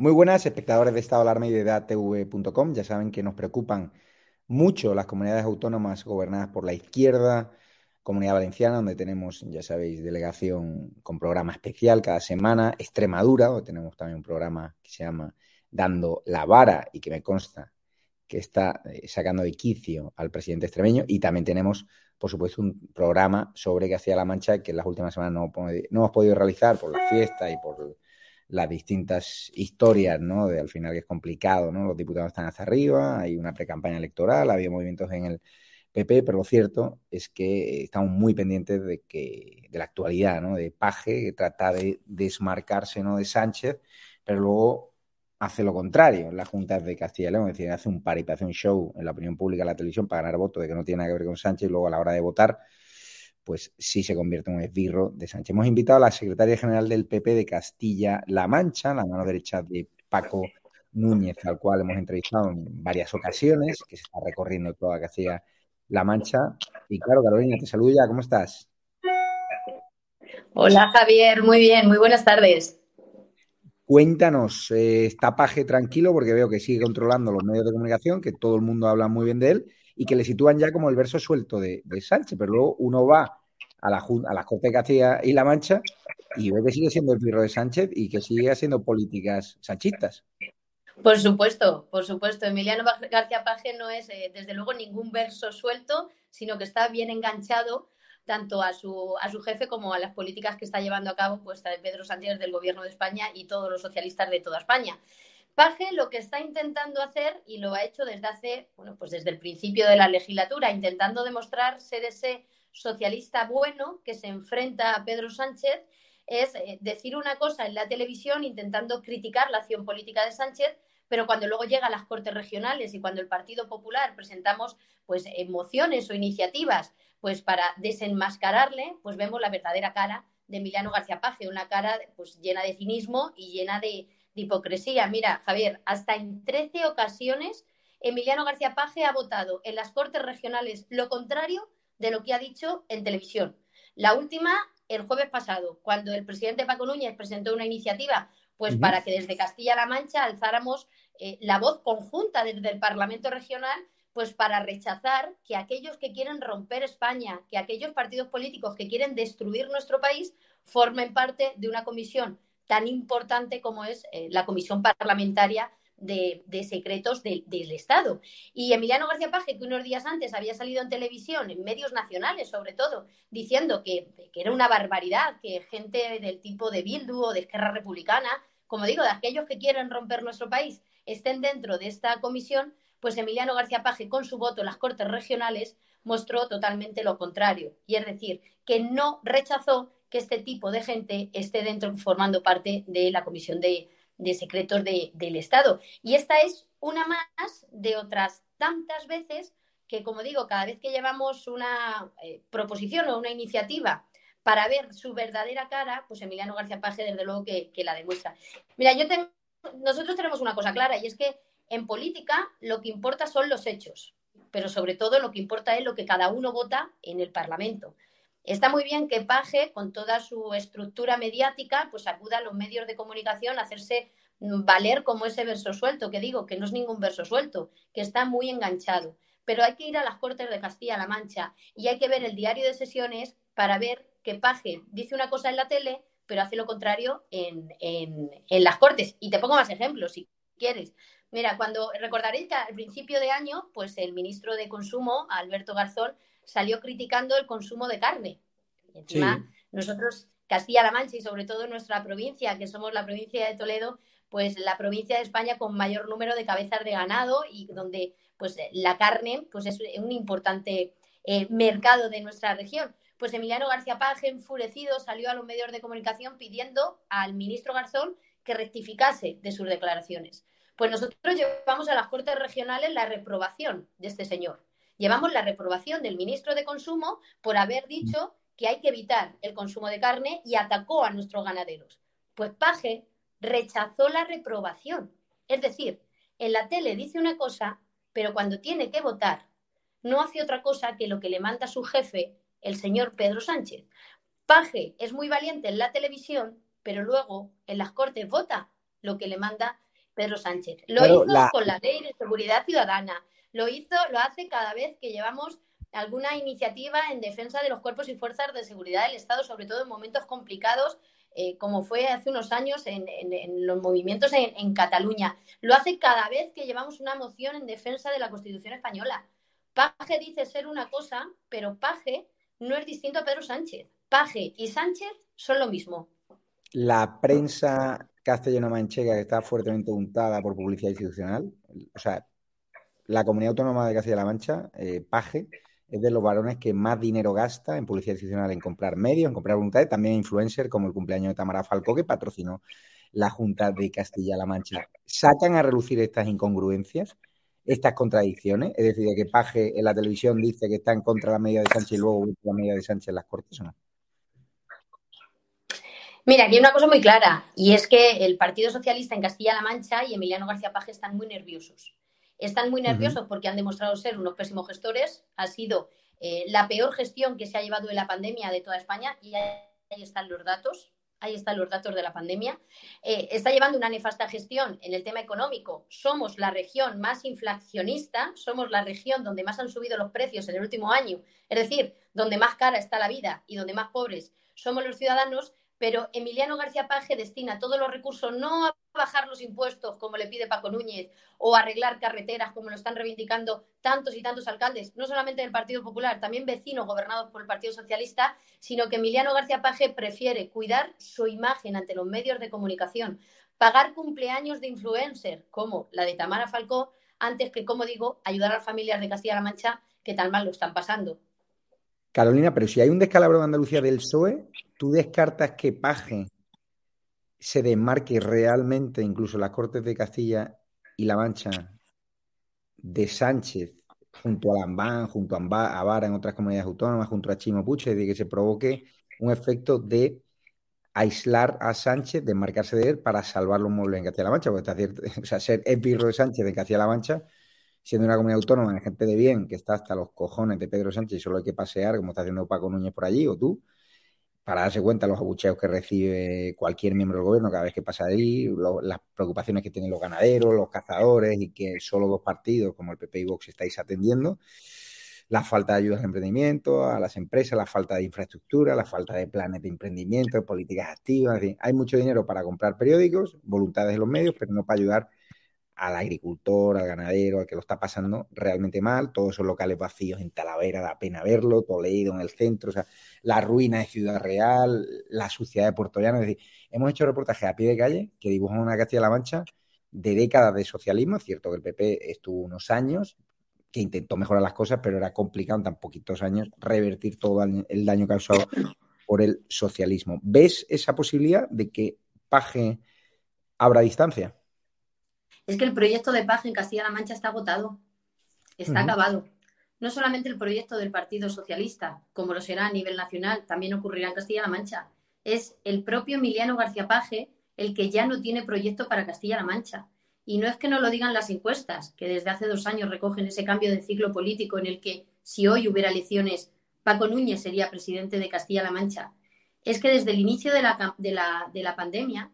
Muy buenas, espectadores de Estado Alarma y de DATV.com. Ya saben que nos preocupan mucho las comunidades autónomas gobernadas por la izquierda, Comunidad Valenciana, donde tenemos, ya sabéis, delegación con programa especial cada semana, Extremadura, donde tenemos también un programa que se llama Dando la Vara y que me consta que está eh, sacando de quicio al presidente extremeño, y también tenemos, por supuesto, un programa sobre Castilla-La Mancha que en las últimas semanas no, no hemos podido realizar por la fiesta y por las distintas historias, ¿no? De al final que es complicado, ¿no? Los diputados están hacia arriba, hay una pre-campaña electoral, había movimientos en el PP, pero lo cierto es que estamos muy pendientes de que de la actualidad, ¿no? De Paje, que trata de desmarcarse, ¿no? De Sánchez, pero luego hace lo contrario las juntas de Castilla y León, es decir, hace un par y hace un show en la opinión pública, en la televisión, para ganar votos de que no tiene nada que ver con Sánchez, y luego a la hora de votar pues sí se convierte en un esbirro de Sánchez. Hemos invitado a la secretaria general del PP de Castilla-La Mancha, la mano derecha de Paco Núñez, al cual hemos entrevistado en varias ocasiones, que se está recorriendo toda Castilla-La Mancha. Y claro, Carolina, te saludo ya, ¿cómo estás? Hola Javier, muy bien, muy buenas tardes. Cuéntanos, eh, está Paje tranquilo porque veo que sigue controlando los medios de comunicación, que todo el mundo habla muy bien de él y que le sitúan ya como el verso suelto de, Sánchez, pero luego uno va a la, a las Cortes de Castilla y La Mancha y ve que sigue siendo el pirro de Sánchez y que sigue haciendo políticas sanchistas. Por supuesto, por supuesto. Emiliano García Paje no es, eh, desde luego, ningún verso suelto, sino que está bien enganchado tanto a su, a su jefe como a las políticas que está llevando a cabo pues, Pedro Sánchez del Gobierno de España y todos los socialistas de toda España. Paje lo que está intentando hacer, y lo ha hecho desde hace, bueno, pues desde el principio de la legislatura, intentando demostrar ser ese socialista bueno que se enfrenta a Pedro Sánchez, es eh, decir una cosa en la televisión intentando criticar la acción política de Sánchez, pero cuando luego llega a las Cortes Regionales y cuando el Partido Popular presentamos pues mociones o iniciativas pues para desenmascararle, pues vemos la verdadera cara de Emiliano García Paje, una cara pues llena de cinismo y llena de, de hipocresía. Mira, Javier, hasta en 13 ocasiones Emiliano García Paje ha votado en las Cortes Regionales lo contrario de lo que ha dicho en televisión. La última, el jueves pasado, cuando el presidente Paco Núñez presentó una iniciativa pues para que desde Castilla-La Mancha alzáramos eh, la voz conjunta desde el Parlamento Regional pues para rechazar que aquellos que quieren romper España, que aquellos partidos políticos que quieren destruir nuestro país, formen parte de una comisión tan importante como es eh, la comisión parlamentaria de, secretos del Estado. Y Emiliano García Paje, que unos días antes había salido en televisión, en medios nacionales sobre todo, diciendo que, que era una barbaridad que gente del tipo de Bildu o de Esquerra Republicana, como digo, de aquellos que quieren romper nuestro país, estén dentro de esta comisión, pues Emiliano García Paje, con su voto en las Cortes Regionales, mostró totalmente lo contrario. Y es decir, que no rechazó que este tipo de gente esté dentro formando parte de la Comisión de, Secretos del Estado. Y esta es una más de otras tantas veces que, como digo, cada vez que llevamos una eh, proposición o una iniciativa para ver su verdadera cara, pues Emiliano García Paje, desde luego, que, que la demuestra. Mira, yo tengo, nosotros tenemos una cosa clara y es que en política lo que importa son los hechos, pero sobre todo lo que importa es lo que cada uno vota en el Parlamento. Está muy bien que Paje, con toda su estructura mediática, pues acuda a los medios de comunicación a hacerse valer como ese verso suelto, que digo que no es ningún verso suelto, que está muy enganchado. Pero hay que ir a las Cortes de Castilla-La Mancha y hay que ver el diario de sesiones para ver que Paje dice una cosa en la tele, pero hace lo contrario en, en las Cortes. Y te pongo más ejemplos, si quieres. Mira, cuando recordaréis que al principio de año, pues el ministro de Consumo, Alberto Garzón, salió criticando el consumo de carne. Encima, nosotros, Castilla-La Mancha y sobre todo nuestra provincia, que somos la provincia de Toledo, pues la provincia de España con mayor número de cabezas de ganado y donde pues la carne pues es un importante eh, mercado de nuestra región. Pues Emiliano García Paje, enfurecido, salió a los medios de comunicación pidiendo al ministro Garzón que rectificase de sus declaraciones. Pues nosotros llevamos a las Cortes Regionales la reprobación de este señor. Llevamos la reprobación del ministro de Consumo por haber dicho que hay que evitar el consumo de carne y atacó a nuestros ganaderos. Pues Paje rechazó la reprobación. Es decir, en la tele dice una cosa, pero cuando tiene que votar, no hace otra cosa que lo que le manda su jefe, el señor Pedro Sánchez. Paje es muy valiente en la televisión, pero luego en las Cortes vota lo que le manda Pedro Sánchez. Lo hizo con la ley de seguridad ciudadana. Lo hizo, lo hace cada vez que llevamos alguna iniciativa en defensa de los cuerpos y fuerzas de seguridad del Estado, sobre todo en momentos complicados, eh, como fue hace unos años en, los movimientos en, Cataluña. Lo hace cada vez que llevamos una moción en defensa de la Constitución española. Paje dice ser una cosa, pero Paje no es distinto a Pedro Sánchez. Paje y Sánchez son lo mismo. La prensa castellano-manchega que está fuertemente untada por publicidad institucional. O sea, la comunidad autónoma de Castilla-La Mancha, eh, Paje, es de los varones que más dinero gasta en publicidad institucional, en comprar medios, en comprar voluntades, también influencer, como el cumpleaños de Tamara Falcó, que patrocinó la Junta de Castilla-La Mancha. ¿Sacan a relucir estas incongruencias, estas contradicciones? Es decir, que Paje en la televisión dice que está en contra de la medida de Sánchez y luego la medida de Sánchez en las Cortes, ¿o no? Mira, aquí hay una cosa muy clara, y es que el Partido Socialista en Castilla-La Mancha y Emiliano García Paje están muy nerviosos. Están muy nerviosos porque han demostrado ser unos pésimos gestores. Ha sido eh, la peor gestión que se ha llevado en la pandemia de toda España, y ahí están los datos. Ahí están los datos de la pandemia. Eh, está llevando una nefasta gestión en el tema económico. Somos la región más inflacionista, somos la región donde más han subido los precios en el último año, es decir, donde más cara está la vida y donde más pobres somos los ciudadanos pero Emiliano García Paje destina todos los recursos no a bajar los impuestos como le pide Paco Núñez o arreglar carreteras como lo están reivindicando tantos y tantos alcaldes, no solamente del Partido Popular, también vecinos gobernados por el Partido Socialista, sino que Emiliano García Paje prefiere cuidar su imagen ante los medios de comunicación, pagar cumpleaños de influencer como la de Tamara Falcó, antes que, como digo, ayudar a las familias de Castilla-La Mancha que tan mal lo están pasando. Carolina, pero si hay un descalabro de Andalucía del PSOE, ¿tú descartas que Paje se desmarque realmente, incluso las Cortes de Castilla y La Mancha, de Sánchez, junto a Lambán, junto a Vara en otras comunidades autónomas, junto a Chimo Puche, de que se provoque un efecto de aislar a Sánchez, desmarcarse de él para salvar los muebles en Castilla-La Mancha, porque está cierto, o sea, ser epirro de Sánchez en Castilla-La Mancha siendo una comunidad autónoma de gente de bien, que está hasta los cojones de Pedro Sánchez y solo hay que pasear, como está haciendo Paco Núñez por allí, o tú, para darse cuenta los abucheos que recibe cualquier miembro del gobierno cada vez que pasa ahí, las preocupaciones que tienen los ganaderos, los cazadores y que solo dos partidos como el PP y Vox estáis atendiendo, la falta de ayudas de emprendimiento a las empresas, la falta de infraestructura, la falta de planes de emprendimiento, políticas activas, hay mucho dinero para comprar periódicos, voluntades de los medios, pero no para ayudar al agricultor, al ganadero, al que lo está pasando realmente mal, todos esos locales vacíos en Talavera, da pena verlo, Toledo en el centro, o sea, la ruina de Ciudad Real, la suciedad de Puerto Llano, es decir, hemos hecho reportajes a pie de calle que dibujan una Castilla-La Mancha de décadas de socialismo, es cierto que el PP estuvo unos años, que intentó mejorar las cosas, pero era complicado en tan poquitos años revertir todo el daño causado por el socialismo. ¿Ves esa posibilidad de que Paje abra distancia? Es que el proyecto de paz en Castilla-La Mancha está agotado, está acabado. No solamente el proyecto del Partido Socialista, como lo será a nivel nacional, también ocurrirá en Castilla-La Mancha. Es el propio Emiliano García Paje el que ya no tiene proyecto para Castilla-La Mancha. Y no es que no lo digan las encuestas, que desde hace dos años recogen ese cambio de ciclo político en el que si hoy hubiera elecciones, Paco Núñez sería presidente de Castilla-La Mancha. Es que desde el inicio de la, de la pandemia,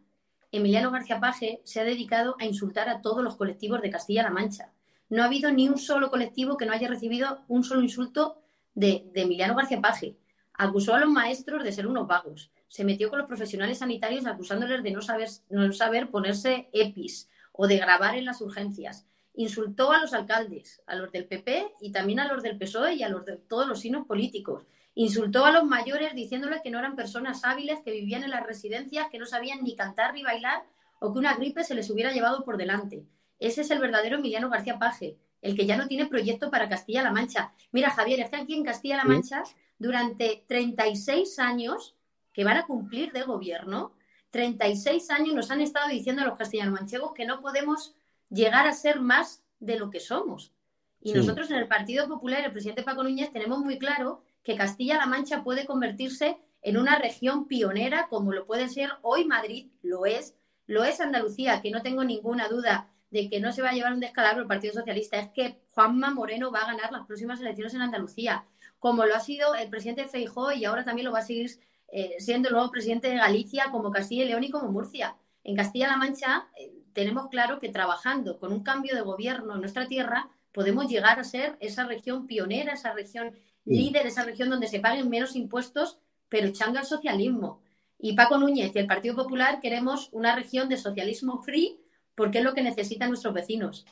Emiliano García Paje se ha dedicado a insultar a todos los colectivos de Castilla-La Mancha. No ha habido ni un solo colectivo que no haya recibido un solo insulto de, Emiliano García Paje. Acusó a los maestros de ser unos vagos. Se metió con los profesionales sanitarios acusándoles de no saber, no saber ponerse EPIs o de grabar en las urgencias. Insultó a los alcaldes, a los del PP y también a los del PSOE y a los de todos los signos políticos. Insultó a los mayores diciéndoles que no eran personas hábiles, que vivían en las residencias, que no sabían ni cantar ni bailar o que una gripe se les hubiera llevado por delante. Ese es el verdadero Emiliano García Paje, el que ya no tiene proyecto para Castilla-La Mancha. Mira, Javier, es que aquí en Castilla-La Mancha, durante 36 años que van a cumplir de gobierno, 36 años nos han estado diciendo a los castellano-manchegos que no podemos llegar a ser más de lo que somos. Y nosotros en el Partido Popular, el presidente Paco Núñez, tenemos muy claro que Castilla-La Mancha puede convertirse en una región pionera como lo puede ser hoy Madrid, lo es, lo es Andalucía, que no tengo ninguna duda de que no se va a llevar un descalabro el Partido Socialista, es que Juanma Moreno va a ganar las próximas elecciones en Andalucía, como lo ha sido el presidente Feijó y ahora también lo va a seguir eh, siendo el nuevo presidente de Galicia, como Castilla y León y como Murcia. En Castilla-La Mancha eh, tenemos claro que trabajando con un cambio de gobierno en nuestra tierra podemos llegar a ser esa región pionera, esa región líder, esa región donde se paguen menos impuestos, pero echando al socialismo. Y Paco Núñez y el Partido Popular queremos una región de socialismo free porque es lo que necesitan nuestros vecinos.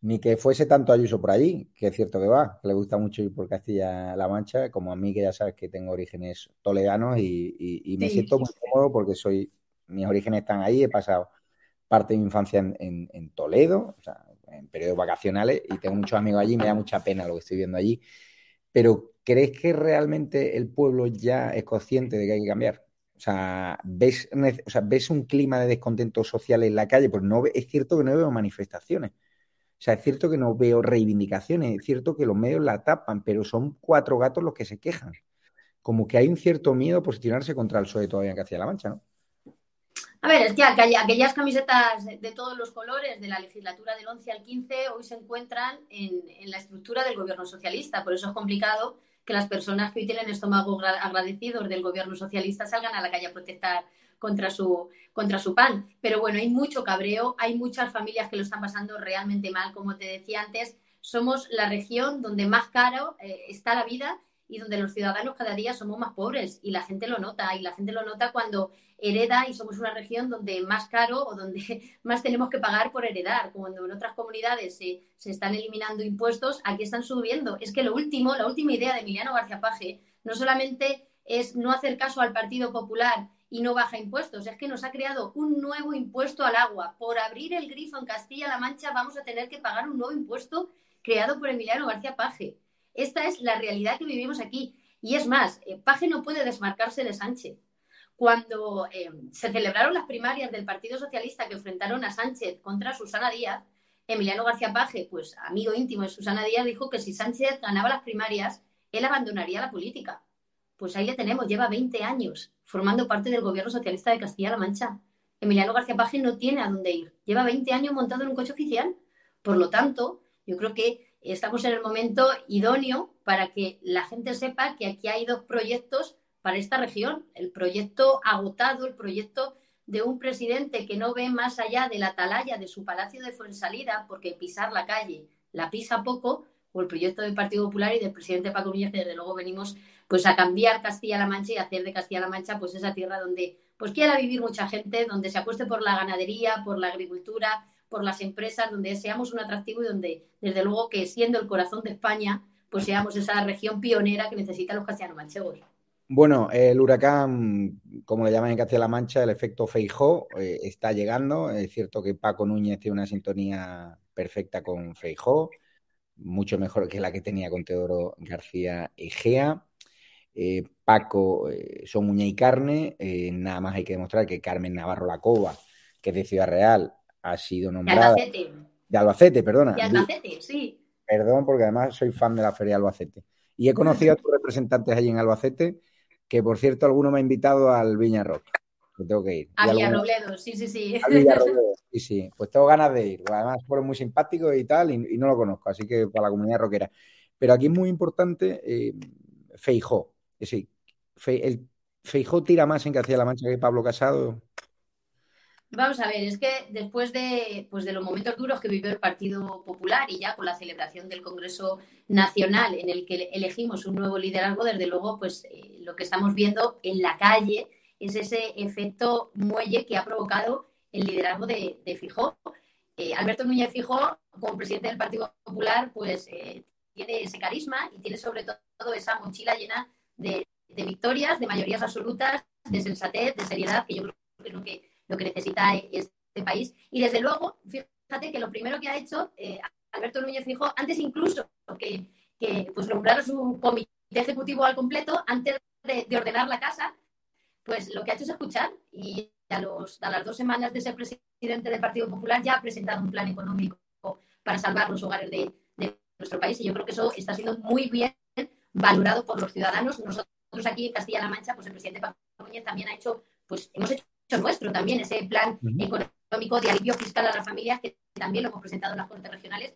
Ni que fuese tanto Ayuso por allí, que es cierto que va, que le gusta mucho ir por Castilla-La Mancha, como a mí que ya sabes que tengo orígenes toledanos y, me siento muy cómodo porque soy, mis orígenes están ahí, he pasado parte de mi infancia en, en Toledo, o sea, en periodos vacacionales y tengo muchos amigos allí, me da mucha pena lo que estoy viendo allí pero ¿crees que realmente el pueblo ya es consciente de que hay que cambiar? O sea, ¿ves, o sea, ¿ves un clima de descontento social en la calle? Pues no, es cierto que no veo manifestaciones. O sea, es cierto que no veo reivindicaciones, es cierto que los medios la tapan, pero son cuatro gatos los que se quejan. Como que hay un cierto miedo a posicionarse contra el PSOE todavía en Castilla-La Mancha, ¿no? A ver, es que aquellas camisetas de todos los colores de la legislatura del 11 al 15 hoy se encuentran en, la estructura del gobierno socialista. Por eso es complicado que las personas que hoy tienen estómago agradecidos del gobierno socialista salgan a la calle a protestar contra su, contra su pan. Pero bueno, hay mucho cabreo, hay muchas familias que lo están pasando realmente mal. Como te decía antes, somos la región donde más caro eh, está la vida y donde los ciudadanos cada día somos más pobres y la gente lo nota y la gente lo nota cuando hereda y somos una región donde más caro o donde más tenemos que pagar por heredar. Cuando en otras comunidades se, se están eliminando impuestos, aquí están subiendo. Es que lo último, la última idea de Emiliano García Paje no solamente es no hacer caso al Partido Popular y no baja impuestos, es que nos ha creado un nuevo impuesto al agua. Por abrir el grifo en Castilla-La Mancha vamos a tener que pagar un nuevo impuesto creado por Emiliano García Paje. Esta es la realidad que vivimos aquí. Y es más, eh, Paje no puede desmarcarse de Sánchez. Cuando eh, se celebraron las primarias del Partido Socialista que enfrentaron a Sánchez contra Susana Díaz, Emiliano García Paje, pues amigo íntimo de Susana Díaz, dijo que si Sánchez ganaba las primarias, él abandonaría la política. Pues ahí le tenemos, lleva 20 años formando parte del gobierno socialista de Castilla-La Mancha. Emiliano García Paje no tiene a dónde ir. Lleva 20 años montado en un coche oficial. Por lo tanto, yo creo que estamos en el momento idóneo para que la gente sepa que aquí hay dos proyectos para esta región. El proyecto agotado, el proyecto de un presidente que no ve más allá de la atalaya de su palacio de Fuensalida, porque pisar la calle la pisa poco, o el proyecto del Partido Popular y del presidente Paco Núñez, que desde luego venimos pues a cambiar Castilla-La Mancha y hacer de Castilla-La Mancha pues esa tierra donde pues quiera vivir mucha gente, donde se acueste por la ganadería, por la agricultura, por las empresas, donde seamos un atractivo y donde desde luego que siendo el corazón de España, pues seamos esa región pionera que necesitan los castellano-manchegos. Bueno, el huracán, como le llaman en Castilla-La Mancha, el efecto Feijó, eh, está llegando. Es cierto que Paco Núñez tiene una sintonía perfecta con Feijó, mucho mejor que la que tenía con Teodoro García Egea. Eh, Paco eh, son uña y carne. nada más hay que demostrar que Carmen Navarro Lacova, que es de Ciudad Real, ha sido nombrada. De Albacete. De Albacete, perdona. De Albacete, sí. Perdón, porque además soy fan de la Feria de Albacete. Y he conocido a tus representantes allí en Albacete que por cierto alguno me ha invitado al Viña Rock. Que tengo que ir. A Villarrobledo, sí, sí, sí. A Villarrobledo, sí, sí. Pues tengo ganas de ir. Además fueron muy simpáticos y tal, y, no lo conozco, así que para la comunidad rockera. Pero aquí es muy importante eh, Feijó. Es decir, el, Feijó tira más en Castilla-La Mancha que Pablo Casado. Vamos a ver, es que después de, pues de los momentos duros que vivió el Partido Popular y ya con la celebración del Congreso Nacional en el que elegimos un nuevo liderazgo, desde luego, pues eh, lo que estamos viendo en la calle es ese efecto muelle que ha provocado el liderazgo de, Fijó. Eh, Alberto Núñez Fijó, como presidente del Partido Popular, pues eh, tiene ese carisma y tiene sobre todo esa mochila llena de, de victorias, de mayorías absolutas, de sensatez, de seriedad, que yo creo que lo que necesita este país. Y desde luego, fíjate que lo primero que ha hecho eh, Alberto Núñez Fijo, antes incluso que, que pues nombrar su comité ejecutivo al completo, antes de, ordenar la casa, pues lo que ha hecho es escuchar y a, los, a las dos semanas de ser presidente del Partido Popular ya ha presentado un plan económico para salvar los hogares de, nuestro país y yo creo que eso está siendo muy bien valorado por los ciudadanos. Nosotros aquí en Castilla-La Mancha, pues el presidente Pablo Núñez también ha hecho, pues hemos hecho nuestro también, ese plan económico de alivio fiscal a las familias, que también lo hemos presentado en las Cortes Regionales.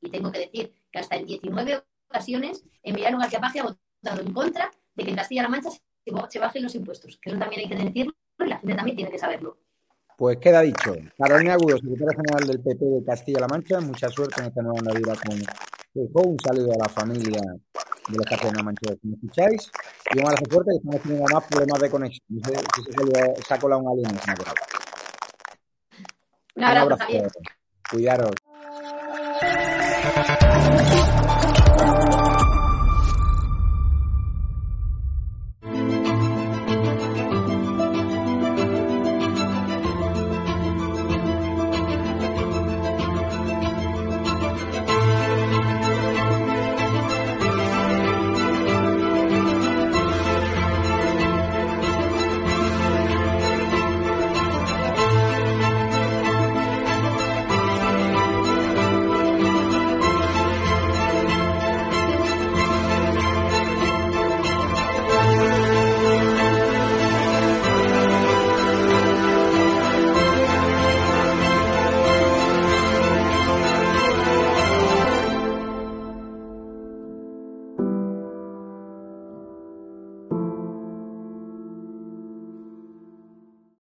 Y tengo que decir que hasta en 19 ocasiones Emiliano García Paje ha votado en contra de que en Castilla-La Mancha se bajen los impuestos, que eso también hay que decirlo y la gente también tiene que saberlo. Pues queda dicho. Carolina Agudo, secretaria general del PP de Castilla-La Mancha, mucha suerte en esta nueva Navidad con Un saludo a la familia de los Castilla-La Mancha que me escucháis. Y un abrazo fuerte que estamos teniendo más problemas de conexión. No sé si se, se ha colado un alienígena Un abrazo. Cuidaros.